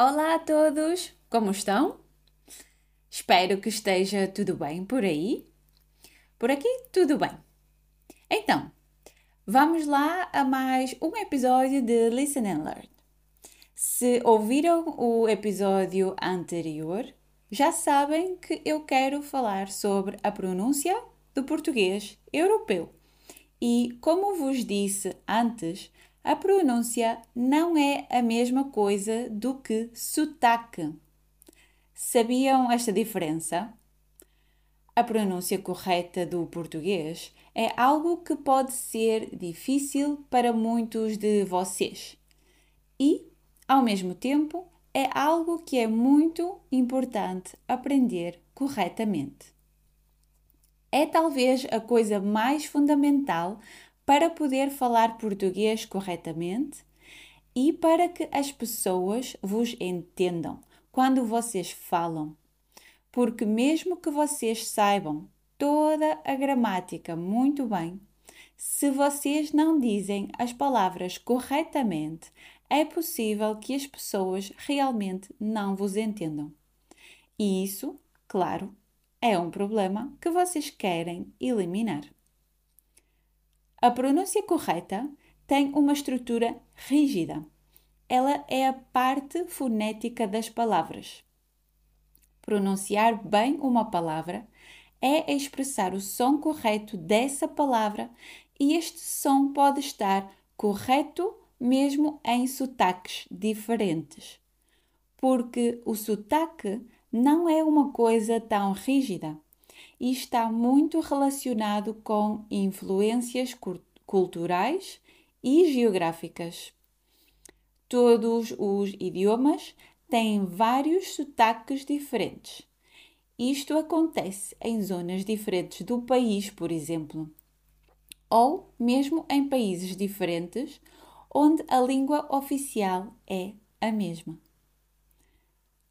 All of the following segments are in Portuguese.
Olá a todos, como estão? Espero que esteja tudo bem por aí. Por aqui, tudo bem. Então, vamos lá a mais um episódio de Listen and Learn. Se ouviram o episódio anterior, já sabem que eu quero falar sobre a pronúncia do português europeu. E, como vos disse antes, a pronúncia não é a mesma coisa do que sotaque. Sabiam esta diferença? A pronúncia correta do português é algo que pode ser difícil para muitos de vocês e, ao mesmo tempo, é algo que é muito importante aprender corretamente. É talvez a coisa mais fundamental para poder falar português corretamente e para que as pessoas vos entendam quando vocês falam. Porque, mesmo que vocês saibam toda a gramática muito bem, se vocês não dizem as palavras corretamente, é possível que as pessoas realmente não vos entendam. E isso, claro, é um problema que vocês querem eliminar. A pronúncia correta tem uma estrutura rígida. Ela é a parte fonética das palavras. Pronunciar bem uma palavra é expressar o som correto dessa palavra e este som pode estar correto mesmo em sotaques diferentes. Porque o sotaque não é uma coisa tão rígida e está muito relacionado com influências culturais e geográficas. Todos os idiomas têm vários sotaques diferentes. Isto acontece em zonas diferentes do país, por exemplo, ou mesmo em países diferentes onde a língua oficial é a mesma.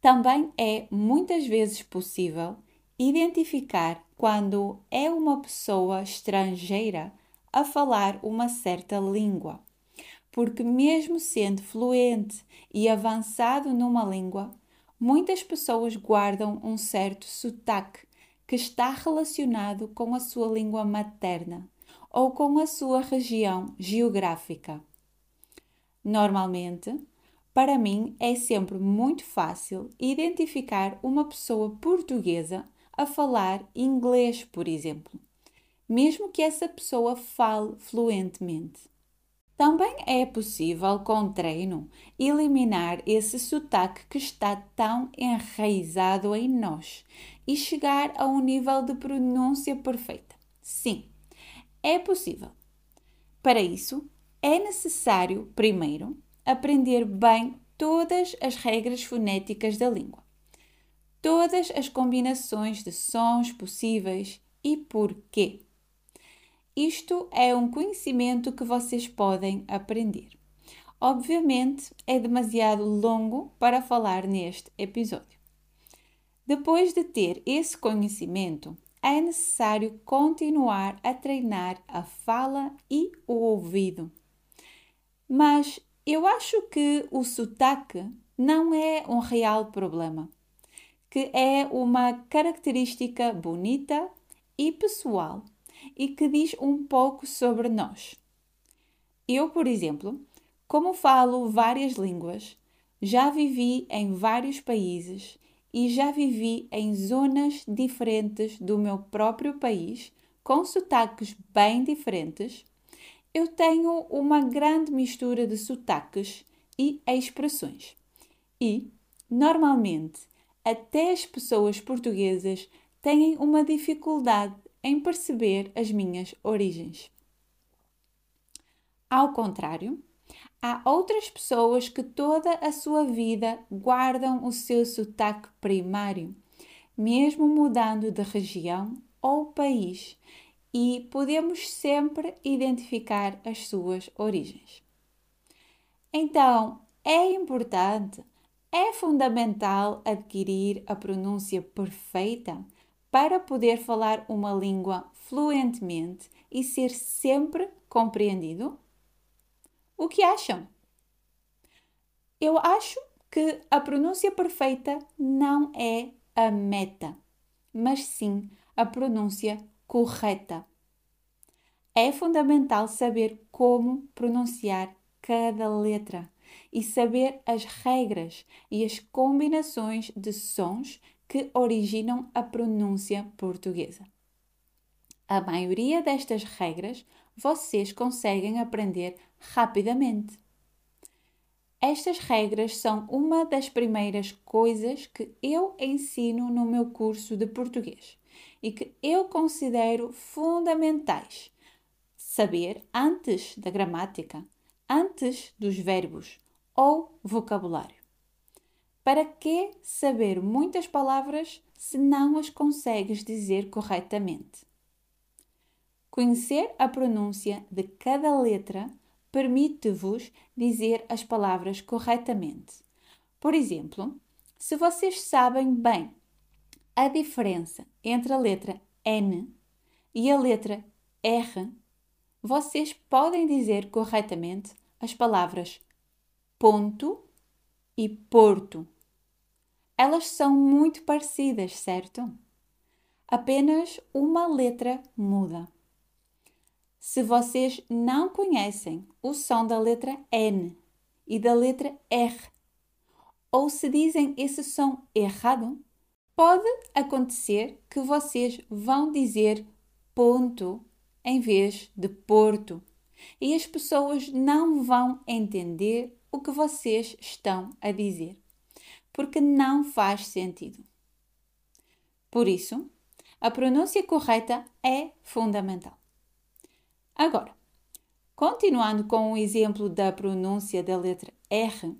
Também é muitas vezes possível identificar quando é uma pessoa estrangeira a falar uma certa língua, porque, mesmo sendo fluente e avançado numa língua, muitas pessoas guardam um certo sotaque que está relacionado com a sua língua materna ou com a sua região geográfica. Normalmente, para mim é sempre muito fácil identificar uma pessoa portuguesa a falar inglês, por exemplo, mesmo que essa pessoa fale fluentemente. Também é possível, com treino, eliminar esse sotaque que está tão enraizado em nós e chegar a um nível de pronúncia perfeita. Sim, é possível. Para isso, é necessário, primeiro, aprender bem todas as regras fonéticas da língua todas as combinações de sons possíveis e porquê. Isto é um conhecimento que vocês podem aprender. Obviamente, é demasiado longo para falar neste episódio. Depois de ter esse conhecimento, é necessário continuar a treinar a fala e o ouvido. Mas eu acho que o sotaque não é um real problema que é uma característica bonita e pessoal e que diz um pouco sobre nós. Eu, por exemplo, como falo várias línguas, já vivi em vários países e já vivi em zonas diferentes do meu próprio país, com sotaques bem diferentes, eu tenho uma grande mistura de sotaques e expressões. E, normalmente, até as pessoas portuguesas têm uma dificuldade em perceber as minhas origens. Ao contrário, há outras pessoas que toda a sua vida guardam o seu sotaque primário, mesmo mudando de região ou país, e podemos sempre identificar as suas origens. Então, é importante é fundamental adquirir a pronúncia perfeita para poder falar uma língua fluentemente e ser sempre compreendido? O que acham? Eu acho que a pronúncia perfeita não é a meta, mas sim a pronúncia correta. É fundamental saber como pronunciar cada letra e saber as regras e as combinações de sons que originam a pronúncia portuguesa. A maioria destas regras vocês conseguem aprender rapidamente. Estas regras são uma das primeiras coisas que eu ensino no meu curso de português e que eu considero fundamentais saber antes da gramática, antes dos verbos ou vocabulário. Para que saber muitas palavras se não as consegues dizer corretamente? Conhecer a pronúncia de cada letra permite-vos dizer as palavras corretamente. Por exemplo, se vocês sabem bem a diferença entre a letra N e a letra R, vocês podem dizer corretamente as palavras ponto e porto. Elas são muito parecidas, certo? Apenas uma letra muda. Se vocês não conhecem o som da letra N e da letra R, ou se dizem esse som errado, pode acontecer que vocês vão dizer ponto em vez de porto e as pessoas não vão entender o que vocês estão a dizer, porque não faz sentido. Por isso, a pronúncia correta é fundamental. Agora, continuando com o exemplo da pronúncia da letra R,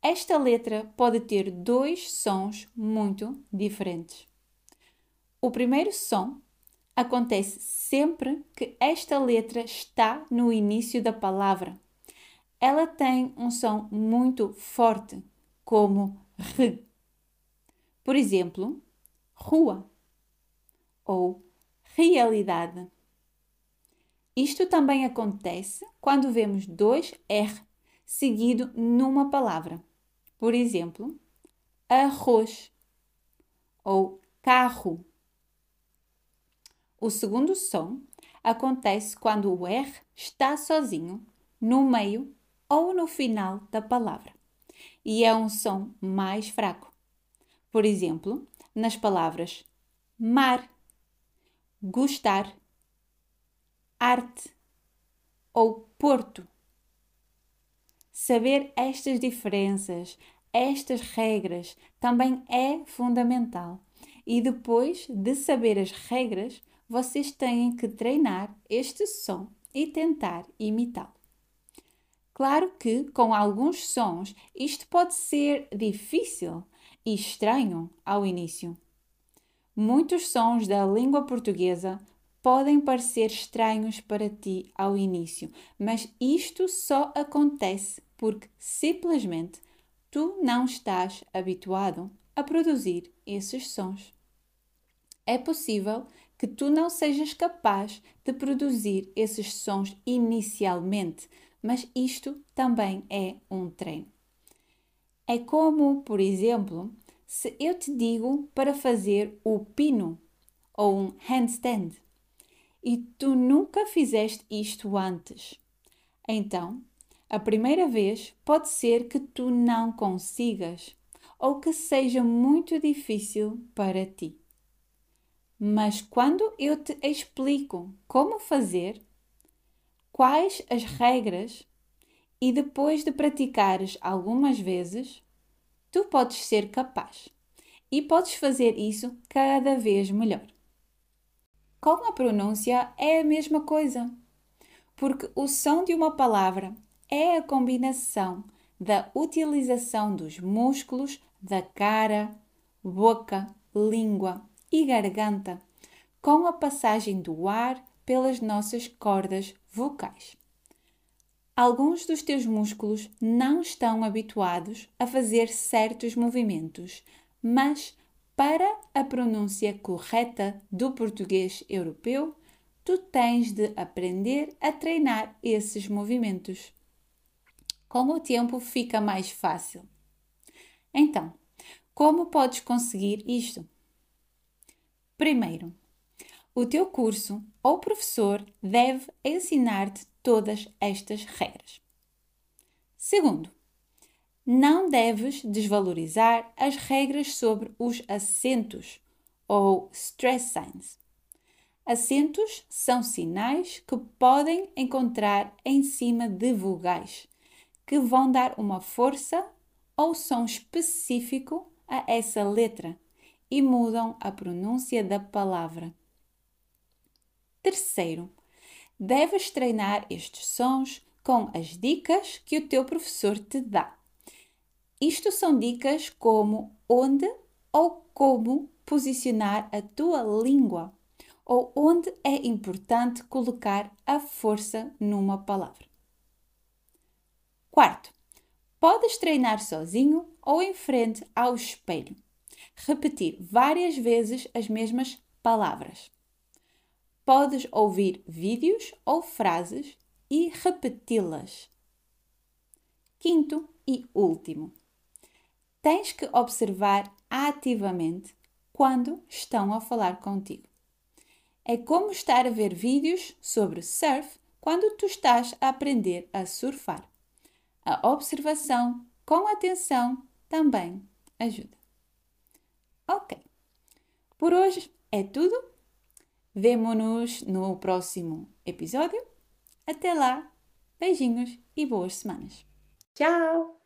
esta letra pode ter dois sons muito diferentes. O primeiro som acontece sempre que esta letra está no início da palavra. Ela tem um som muito forte, como R. Por exemplo, rua ou realidade. Isto também acontece quando vemos dois R seguido numa palavra. Por exemplo, arroz ou carro. O segundo som acontece quando o R está sozinho, no meio ou no final da palavra, e é um som mais fraco. Por exemplo, nas palavras mar, gostar arte ou porto. Saber estas diferenças, estas regras, também é fundamental. E depois de saber as regras, vocês têm que treinar este som e tentar imitá-lo. Claro que com alguns sons isto pode ser difícil e estranho ao início. Muitos sons da língua portuguesa podem parecer estranhos para ti ao início, mas isto só acontece porque simplesmente tu não estás habituado a produzir esses sons. É possível que tu não sejas capaz de produzir esses sons inicialmente, mas isto também é um treino. É como, por exemplo, se eu te digo para fazer o pino ou um handstand e tu nunca fizeste isto antes. Então, a primeira vez pode ser que tu não consigas ou que seja muito difícil para ti. Mas quando eu te explico como fazer, quais as regras e depois de praticares algumas vezes, tu podes ser capaz e podes fazer isso cada vez melhor. Com a pronúncia é a mesma coisa, porque o som de uma palavra é a combinação da utilização dos músculos da cara, boca, língua e garganta com a passagem do ar pelas nossas cordas vocais. Alguns dos teus músculos não estão habituados a fazer certos movimentos, mas para a pronúncia correta do português europeu, tu tens de aprender a treinar esses movimentos. Com o tempo fica mais fácil. Então, como podes conseguir isto? Primeiro, o teu curso ou professor deve ensinar-te todas estas regras. Segundo, não deves desvalorizar as regras sobre os acentos ou stress signs. Acentos são sinais que podem encontrar em cima de vogais, que vão dar uma força ou som específico a essa letra e mudam a pronúncia da palavra. Terceiro, deves treinar estes sons com as dicas que o teu professor te dá. Isto são dicas como onde ou como posicionar a tua língua ou onde é importante colocar a força numa palavra. Quarto, podes treinar sozinho ou em frente ao espelho. Repetir várias vezes as mesmas palavras. Podes ouvir vídeos ou frases e repeti-las. Quinto e último, tens que observar ativamente quando estão a falar contigo. É como estar a ver vídeos sobre surf quando tu estás a aprender a surfar. A observação com atenção também ajuda. Ok. Por hoje é tudo. Vemo-nos no próximo episódio. Até lá. Beijinhos e boas semanas. Tchau!